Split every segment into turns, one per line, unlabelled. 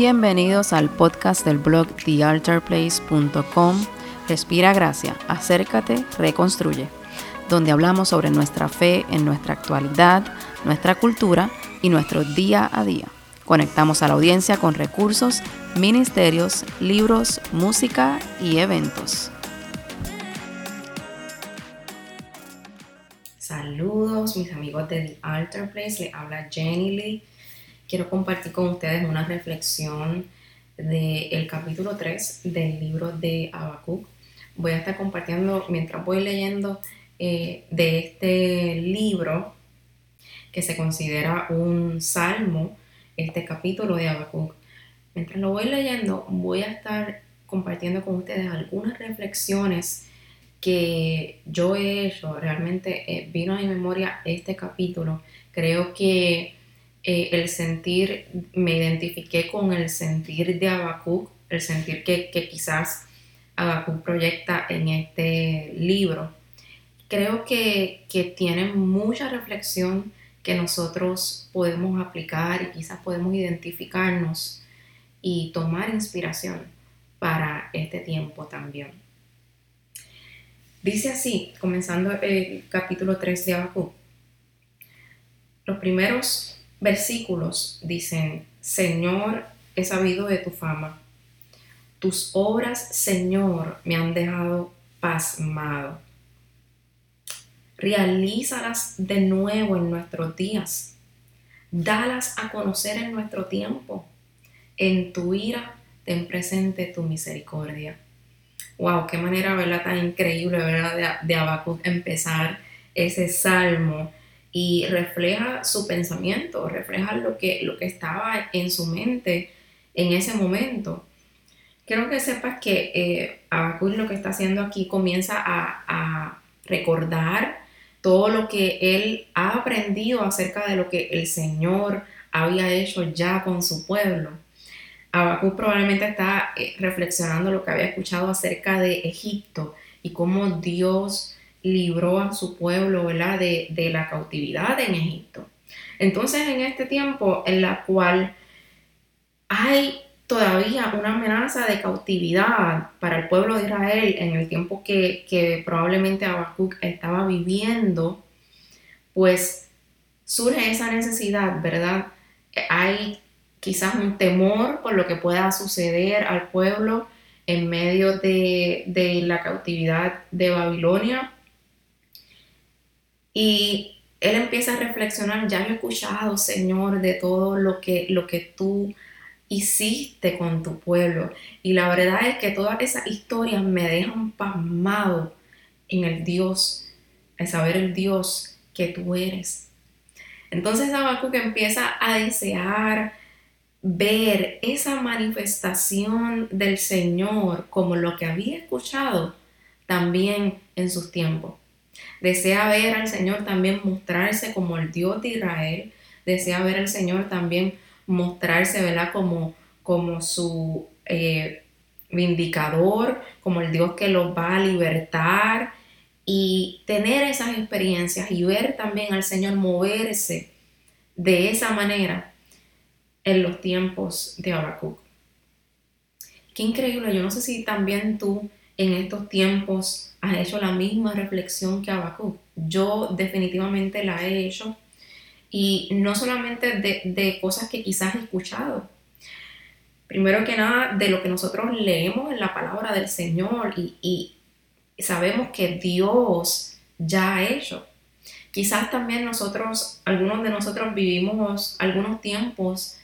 Bienvenidos al podcast del blog thealtarplace.com. Respira gracia, acércate, reconstruye, donde hablamos sobre nuestra fe en nuestra actualidad, nuestra cultura y nuestro día a día. Conectamos a la audiencia con recursos, ministerios, libros, música y eventos. Mis amigos de The Altar Place, le habla Jenny Lee quiero compartir con ustedes una reflexión del capítulo 3 del libro de Habacuc. Voy a estar compartiendo mientras voy leyendo eh, de este libro que se considera un salmo, este capítulo de Habacuc. Mientras lo voy leyendo, voy a estar compartiendo con ustedes algunas reflexiones que yo he hecho. Realmente eh, vino a mi memoria este capítulo. Creo que eh, el sentir, me identifiqué con el sentir de Habacuc, el sentir que, quizás Habacuc proyecta en este libro. Creo que, que tiene mucha reflexión que nosotros podemos aplicar y quizás podemos identificarnos y tomar inspiración para este tiempo también. Dice así, comenzando el capítulo 3 de Habacuc. Los primeros versículos dicen, Señor, he sabido de tu fama. Tus obras, Señor, me han dejado pasmado. Realízalas de nuevo en nuestros días. Dalas a conocer en nuestro tiempo. En tu ira, ten presente tu misericordia. Wow, qué manera, ¿verdad? Tan increíble, ¿verdad? De, de empezar ese salmo y refleja su pensamiento, refleja lo que, lo que estaba en su mente en ese momento. Quiero que sepas que eh, lo que está haciendo aquí comienza a, a, recordar todo lo que él ha aprendido acerca de lo que el Señor había hecho ya con su pueblo. Abacus probablemente está eh, reflexionando lo que había escuchado acerca de Egipto y cómo Dios libró a su pueblo ¿verdad? De, de la cautividad en Egipto. Entonces, en este tiempo en la cual hay todavía una amenaza de cautividad para el pueblo de Israel en el tiempo que, que probablemente Habacuc estaba viviendo, pues surge esa necesidad, ¿verdad? Hay quizás un temor por lo que pueda suceder al pueblo en medio de, de la cautividad de Babilonia, y él empieza a reflexionar, ya he escuchado, Señor, de todo lo que, lo que tú hiciste con tu pueblo. Y la verdad es que todas esas historias me dejan pasmado en el Dios, en saber el Dios que tú eres. Entonces que empieza a desear ver esa manifestación del Señor como lo que había escuchado también en sus tiempos. Desea ver al Señor también mostrarse como el Dios de Israel. Desea ver al Señor también mostrarse, ¿verdad? Como, como su eh, vindicador, como el Dios que los va a libertar y tener esas experiencias y ver también al Señor moverse de esa manera en los tiempos de Habacuc. Qué increíble, yo no sé si también tú en estos tiempos has hecho la misma reflexión que Habacuc. Yo definitivamente la he hecho y no solamente de, cosas que quizás he escuchado. Primero que nada, de lo que nosotros leemos en la palabra del Señor y, y sabemos que Dios ya ha hecho. Quizás también nosotros, algunos de nosotros vivimos algunos tiempos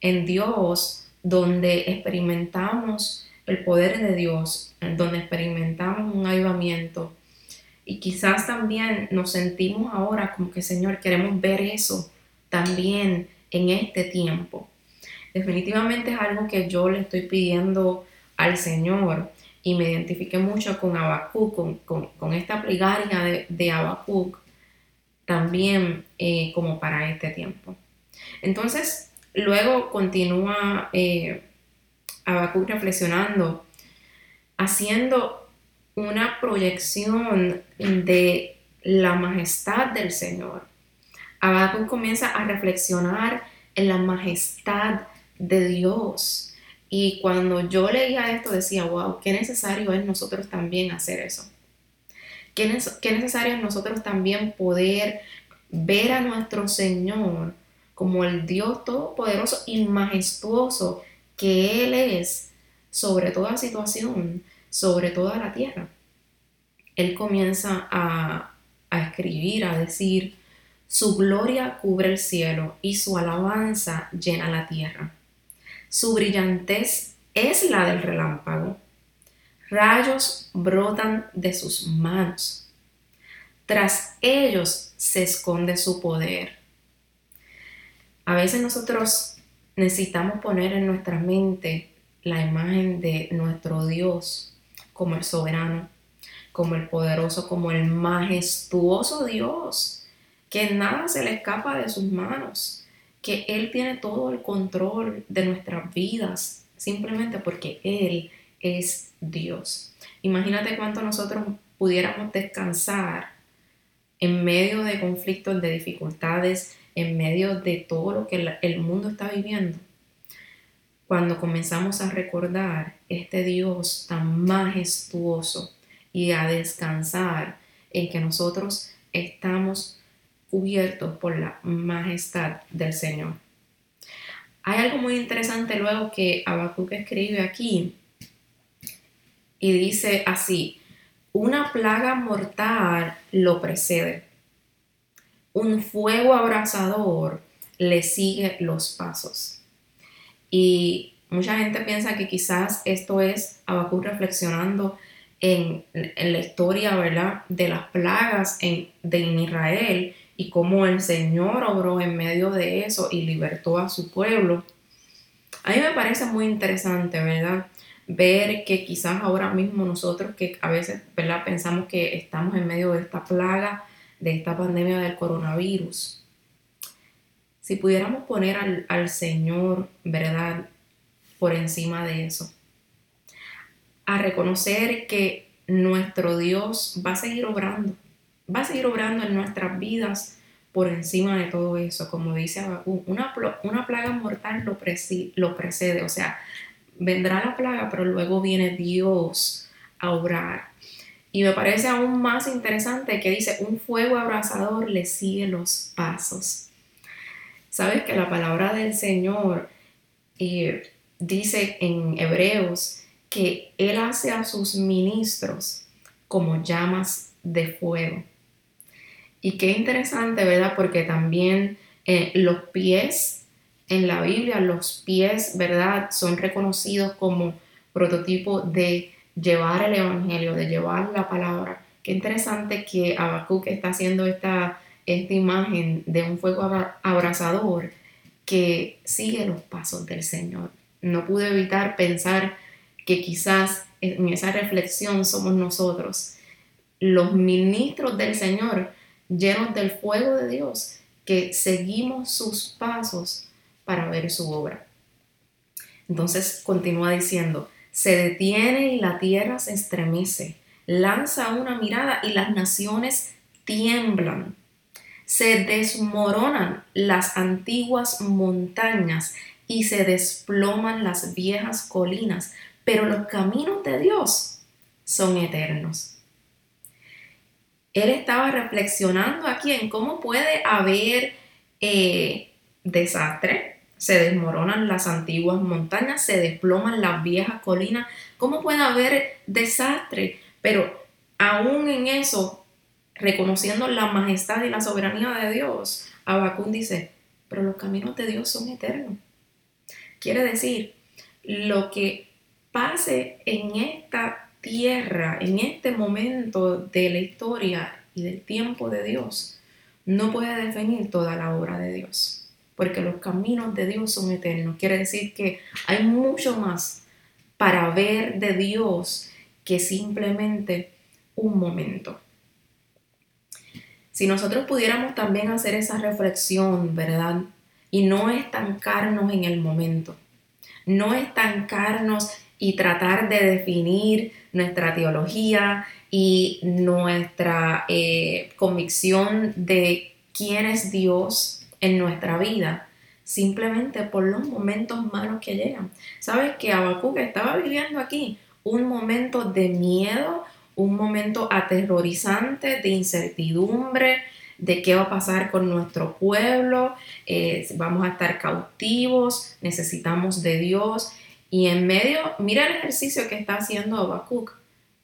en Dios donde experimentamos el poder de Dios, donde experimentamos un avivamiento. Y quizás también nos sentimos ahora como que, Señor, queremos ver eso también en este tiempo. Definitivamente es algo que yo le estoy pidiendo al Señor y me identifiqué mucho con Habacuc, con, esta plegaria de, de Habacuc, también eh, como para este tiempo. Entonces, luego continúa eh, reflexionando, haciendo una proyección de la majestad del Señor. Habacuc comienza a reflexionar en la majestad de Dios. Y cuando yo leía esto decía, wow, qué necesario es nosotros también hacer eso. Qué, necesario es nosotros también poder ver a nuestro Señor como el Dios todopoderoso y majestuoso que Él es sobre toda situación, sobre toda la tierra. Él comienza a, a escribir, a decir, su gloria cubre el cielo y su alabanza llena la tierra. Su brillantez es la del relámpago. Rayos brotan de sus manos. Tras ellos se esconde su poder. A veces nosotros necesitamos poner en nuestra mente la imagen de nuestro Dios como el soberano, como el poderoso, como el majestuoso Dios que nada se le escapa de sus manos, que Él tiene todo el control de nuestras vidas, simplemente porque Él es Dios. Imagínate cuánto nosotros pudiéramos descansar en medio de conflictos, de dificultades, en medio de todo lo que el mundo está viviendo. Cuando comenzamos a recordar este Dios tan majestuoso y a descansar en que nosotros estamos cubiertos por la majestad del Señor. Hay algo muy interesante luego que Habacuc escribe aquí y dice así, una plaga mortal lo precede, un fuego abrasador le sigue los pasos. Y mucha gente piensa que quizás esto es Habacuc reflexionando en, la historia, ¿verdad?, de las plagas en, de Israel y cómo el Señor obró en medio de eso y libertó a su pueblo. A mí me parece muy interesante, ¿verdad? Ver que quizás ahora mismo nosotros que a veces, ¿verdad? Pensamos que estamos en medio de esta plaga, de esta pandemia del coronavirus. Si pudiéramos poner al, al Señor, ¿verdad? Por encima de eso. A reconocer que nuestro Dios va a seguir obrando va a seguir obrando en nuestras vidas por encima de todo eso. Como dice una, una plaga mortal lo, lo precede, o sea, vendrá la plaga, pero luego viene Dios a obrar. Y me parece aún más interesante que dice, un fuego abrasador le sigue los pasos. Sabes que la palabra del Señor eh, dice en Hebreos que Él hace a sus ministros como llamas de fuego. Y qué interesante, ¿verdad? Porque también eh, los pies en la Biblia, los pies, ¿verdad? Son reconocidos como prototipo de llevar el Evangelio, de llevar la palabra. Qué interesante que Habacuc está haciendo esta, esta imagen de un fuego abrazador que sigue los pasos del Señor. No pude evitar pensar que quizás en esa reflexión somos nosotros, los ministros del Señor, llenos del fuego de Dios, que seguimos sus pasos para ver su obra. Entonces continúa diciendo, se detiene y la tierra se estremece, lanza una mirada y las naciones tiemblan. Se desmoronan las antiguas montañas y se desploman las viejas colinas, pero los caminos de Dios son eternos. Él estaba reflexionando aquí en cómo puede haber eh, desastre, se desmoronan las antiguas montañas, se desploman las viejas colinas, cómo puede haber desastre, pero aún en eso, reconociendo la majestad y la soberanía de Dios, Abacún dice, pero los caminos de Dios son eternos. Quiere decir, lo que pase en esta tierra, en este momento de la historia y del tiempo de Dios, no puede definir toda la obra de Dios, porque los caminos de Dios son eternos. Quiere decir que hay mucho más para ver de Dios que simplemente un momento. Si nosotros pudiéramos también hacer esa reflexión, ¿verdad? Y no estancarnos en el momento, no estancarnos y tratar de definir nuestra teología y nuestra eh, convicción de quién es Dios en nuestra vida, simplemente por los momentos malos que llegan. ¿Sabes que Habacuc estaba viviendo aquí un momento de miedo, un momento aterrorizante, de incertidumbre, de qué va a pasar con nuestro pueblo, eh, vamos a estar cautivos, necesitamos de Dios. Y en medio, mira el ejercicio que está haciendo Habacuc,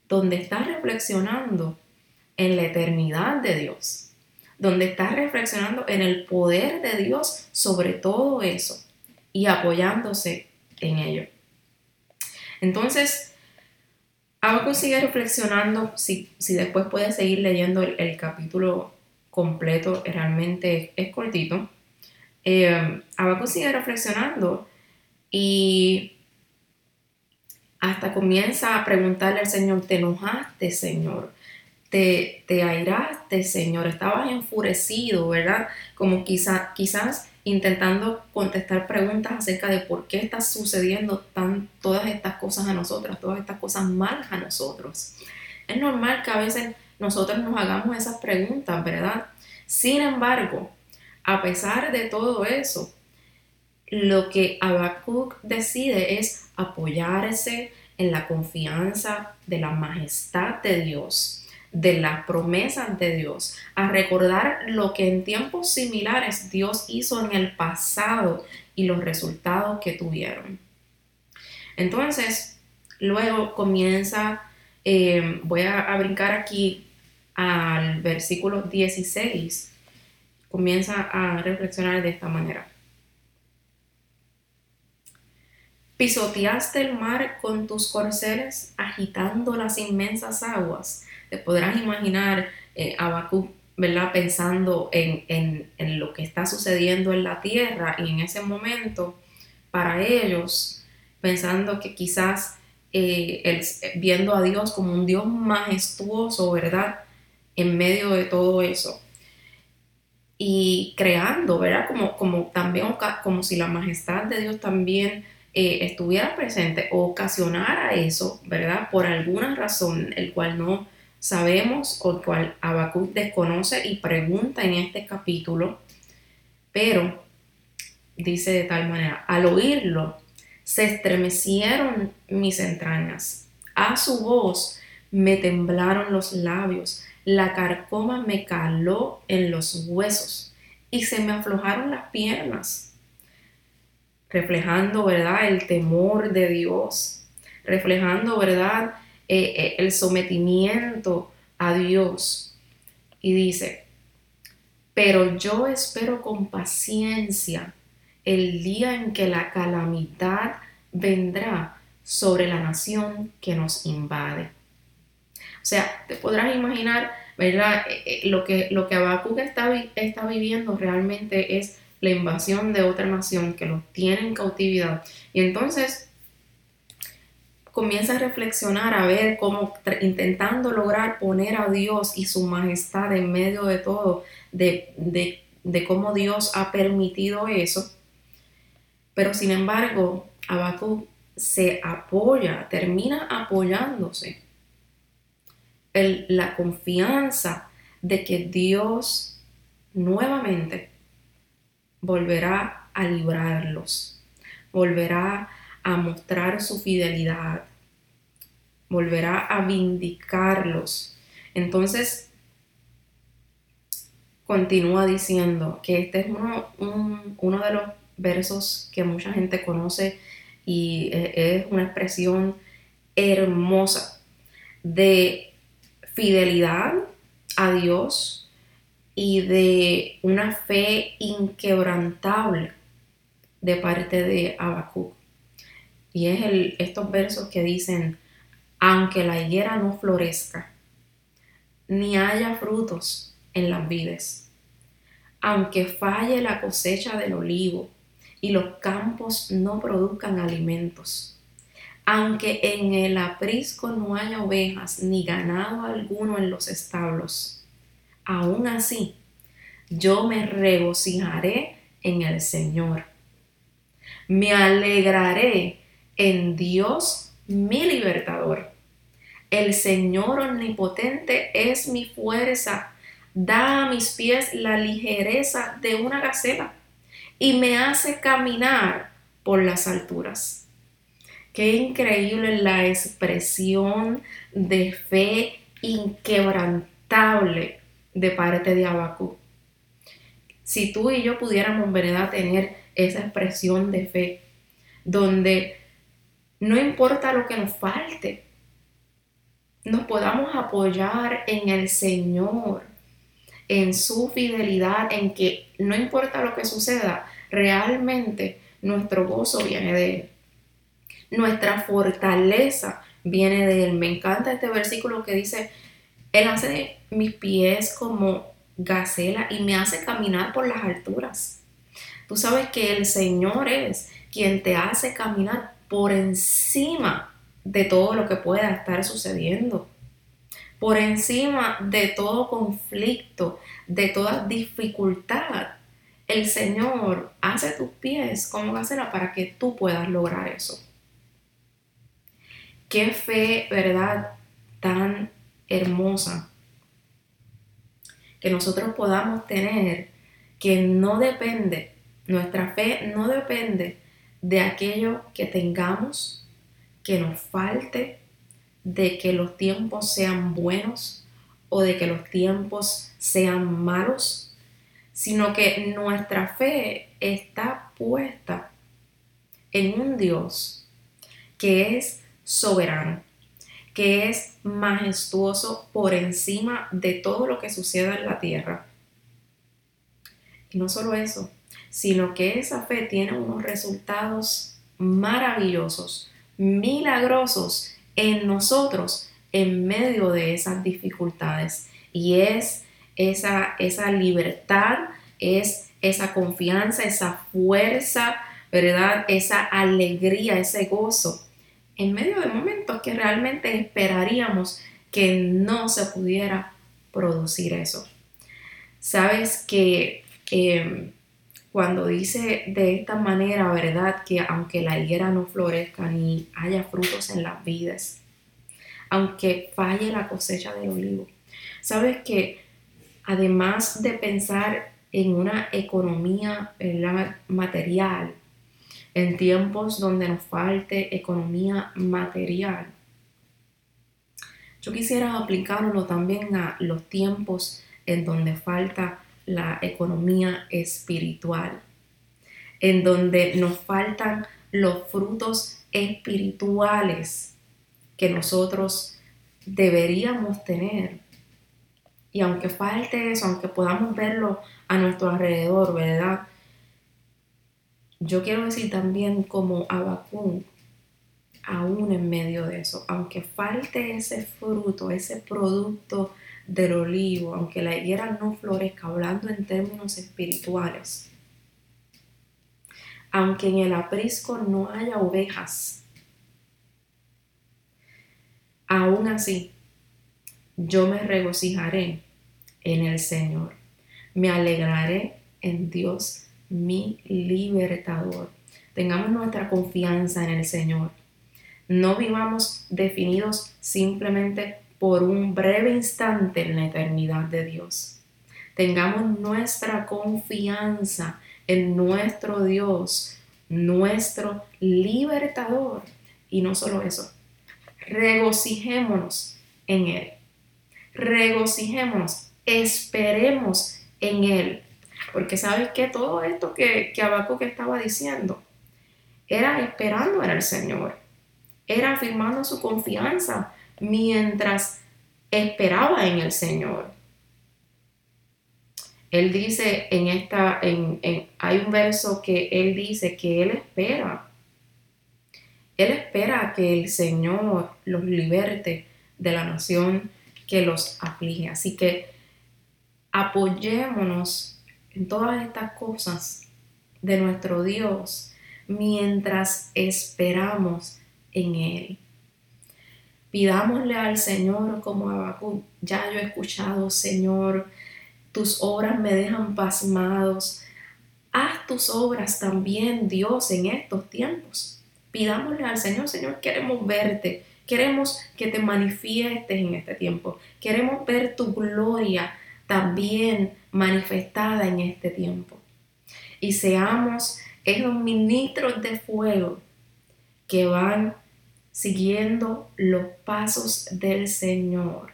donde está reflexionando en la eternidad de Dios, donde está reflexionando en el poder de Dios sobre todo eso y apoyándose en ello. Entonces, Habacuc sigue reflexionando, si, si después puedes seguir leyendo el capítulo completo, realmente es cortito. Eh, sigue reflexionando y hasta comienza a preguntarle al Señor, ¿te enojaste, Señor? ¿Te, te airaste, Señor? Estabas enfurecido, ¿verdad? Como quizá, quizás intentando contestar preguntas acerca de por qué está sucediendo tan, todas estas cosas a nosotros, todas estas cosas malas a nosotros. Es normal que a veces nosotros nos hagamos esas preguntas, ¿verdad? Sin embargo, a pesar de todo eso, lo que Habacuc decide es apoyarse en la confianza de la majestad de Dios, de las promesas de Dios, a recordar lo que en tiempos similares Dios hizo en el pasado y los resultados que tuvieron. Entonces, luego comienza, eh, voy a brincar aquí al versículo 16, comienza a reflexionar de esta manera. Pisoteaste el mar con tus corceles, agitando las inmensas aguas. Te podrás imaginar eh, a ¿verdad? Pensando en, lo que está sucediendo en la tierra y en ese momento, para ellos, pensando que quizás eh, viendo a Dios como un Dios majestuoso, ¿verdad? en medio de todo eso. Y creando, ¿verdad? Como, como también, como si la majestad de Dios también eh, estuviera presente o ocasionara eso, ¿verdad? Por alguna razón, el cual no sabemos o el cual Habacuc desconoce y pregunta en este capítulo, pero dice de tal manera, al oírlo, se estremecieron mis entrañas, a su voz me temblaron los labios, la carcoma me caló en los huesos y se me aflojaron las piernas, reflejando, ¿verdad?, el temor de Dios, reflejando, ¿verdad?, eh, eh, el sometimiento a Dios. Y dice, pero yo espero con paciencia el día en que la calamidad vendrá sobre la nación que nos invade. O sea, te podrás imaginar, ¿verdad? Eh, lo que, lo que está, está viviendo realmente es la invasión de otra nación que los tiene en cautividad. Y entonces comienza a reflexionar, a ver cómo intentando lograr poner a Dios y su majestad en medio de todo, de, de, de cómo Dios ha permitido eso. Pero sin embargo, Habacuc se apoya, termina apoyándose la confianza de que Dios nuevamente volverá a librarlos, volverá a mostrar su fidelidad, volverá a vindicarlos. Entonces, continúa diciendo que este es uno, uno de los versos que mucha gente conoce y es una expresión hermosa de fidelidad a Dios y de una fe inquebrantable de parte de Habacuc. Y es el, estos versos que dicen, aunque la higuera no florezca, ni haya frutos en las vides, aunque falle la cosecha del olivo y los campos no produzcan alimentos, aunque en el aprisco no haya ovejas ni ganado alguno en los establos. Aún así, yo me regocijaré en el Señor. Me alegraré en Dios mi libertador. El Señor omnipotente es mi fuerza. Da a mis pies la ligereza de una gacela y me hace caminar por las alturas. Qué increíble la expresión de fe inquebrantable de parte de Abacú. Si tú y yo pudiéramos, ¿verdad?, tener esa expresión de fe, donde no importa lo que nos falte, nos podamos apoyar en el Señor, en su fidelidad, en que no importa lo que suceda, realmente nuestro gozo viene de Él. Nuestra fortaleza viene de Él. Me encanta este versículo que dice, Él hace mis pies como gacela y me hace caminar por las alturas. Tú sabes que el Señor es quien te hace caminar por encima de todo lo que pueda estar sucediendo, por encima de todo conflicto, de toda dificultad. El Señor hace tus pies como gacela para que tú puedas lograr eso. Qué fe, ¿verdad? Tan hermosa que nosotros podamos tener que no depende, nuestra fe no depende de aquello que tengamos, que nos falte, de que los tiempos sean buenos o de que los tiempos sean malos, sino que nuestra fe está puesta en un Dios que es soberano, que es majestuoso por encima de todo lo que suceda en la tierra. Y no solo eso, sino que esa fe tiene unos resultados maravillosos, milagrosos en nosotros en medio de esas dificultades. Y es esa, esa libertad, es esa confianza, esa fuerza, ¿verdad? Esa alegría, ese gozo en medio de momentos que realmente esperaríamos que no se pudiera producir eso. Sabes que em, cuando dice de esta manera, ¿verdad? Que aunque la higuera no florezca ni haya frutos en las vidas, aunque falle la cosecha del olivo, sabes que además de pensar en una economía material, en tiempos donde nos falte economía material. Yo quisiera aplicarlo también a los tiempos en donde falta la economía espiritual, en donde nos faltan los frutos espirituales que nosotros deberíamos tener. Y aunque falte eso, aunque podamos verlo a nuestro alrededor, ¿verdad? Yo quiero decir también como Abacún, aún en medio de eso, aunque falte ese fruto, ese producto del olivo, aunque la higuera no florezca, hablando en términos espirituales, aunque en el aprisco no haya ovejas, aún así, yo me regocijaré en el Señor, me alegraré en Dios mi libertador. Tengamos nuestra confianza en el Señor. No vivamos definidos simplemente por un breve instante en la eternidad de Dios. Tengamos nuestra confianza en nuestro Dios, nuestro libertador. Y no solo eso, regocijémonos en Él. Regocijémonos, esperemos en Él. Porque sabes que todo esto que, que estaba diciendo era esperando en el Señor, era afirmando su confianza mientras esperaba en el Señor. Él dice en esta, en, hay un verso que él dice que él espera. Él espera que el Señor los liberte de la nación que los aflige. Así que apoyémonos en todas estas cosas de nuestro Dios mientras esperamos en Él. Pidámosle al Señor como Abacú, ya yo he escuchado, Señor, tus obras me dejan pasmados. Haz tus obras también, Dios, en estos tiempos. pidámosle al Señor, Señor, queremos verte, queremos que te manifiestes en este tiempo, queremos ver tu gloria también manifestada en este tiempo. Y seamos esos ministros de fuego que van siguiendo los pasos del Señor.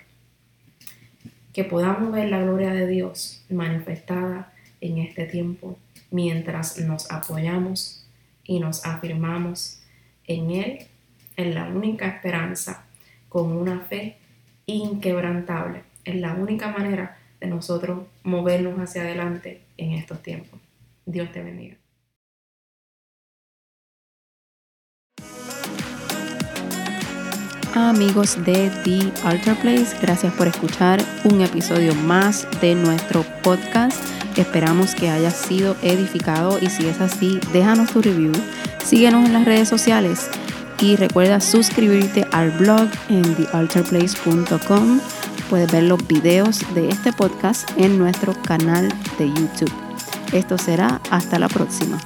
Que podamos ver la gloria de Dios manifestada en este tiempo mientras nos apoyamos y nos afirmamos en Él, en la única esperanza, con una fe inquebrantable. Es la única manera de nosotros movernos hacia adelante en estos tiempos. Dios te bendiga.
Amigos de The Altar Place, gracias por escuchar un episodio más de nuestro podcast. Esperamos que haya sido edificado y si es así, déjanos tu review, síguenos en las redes sociales y recuerda suscribirte al blog en thealtarplace.com. Puedes ver los videos de este podcast en nuestro canal de YouTube. Esto será hasta la próxima.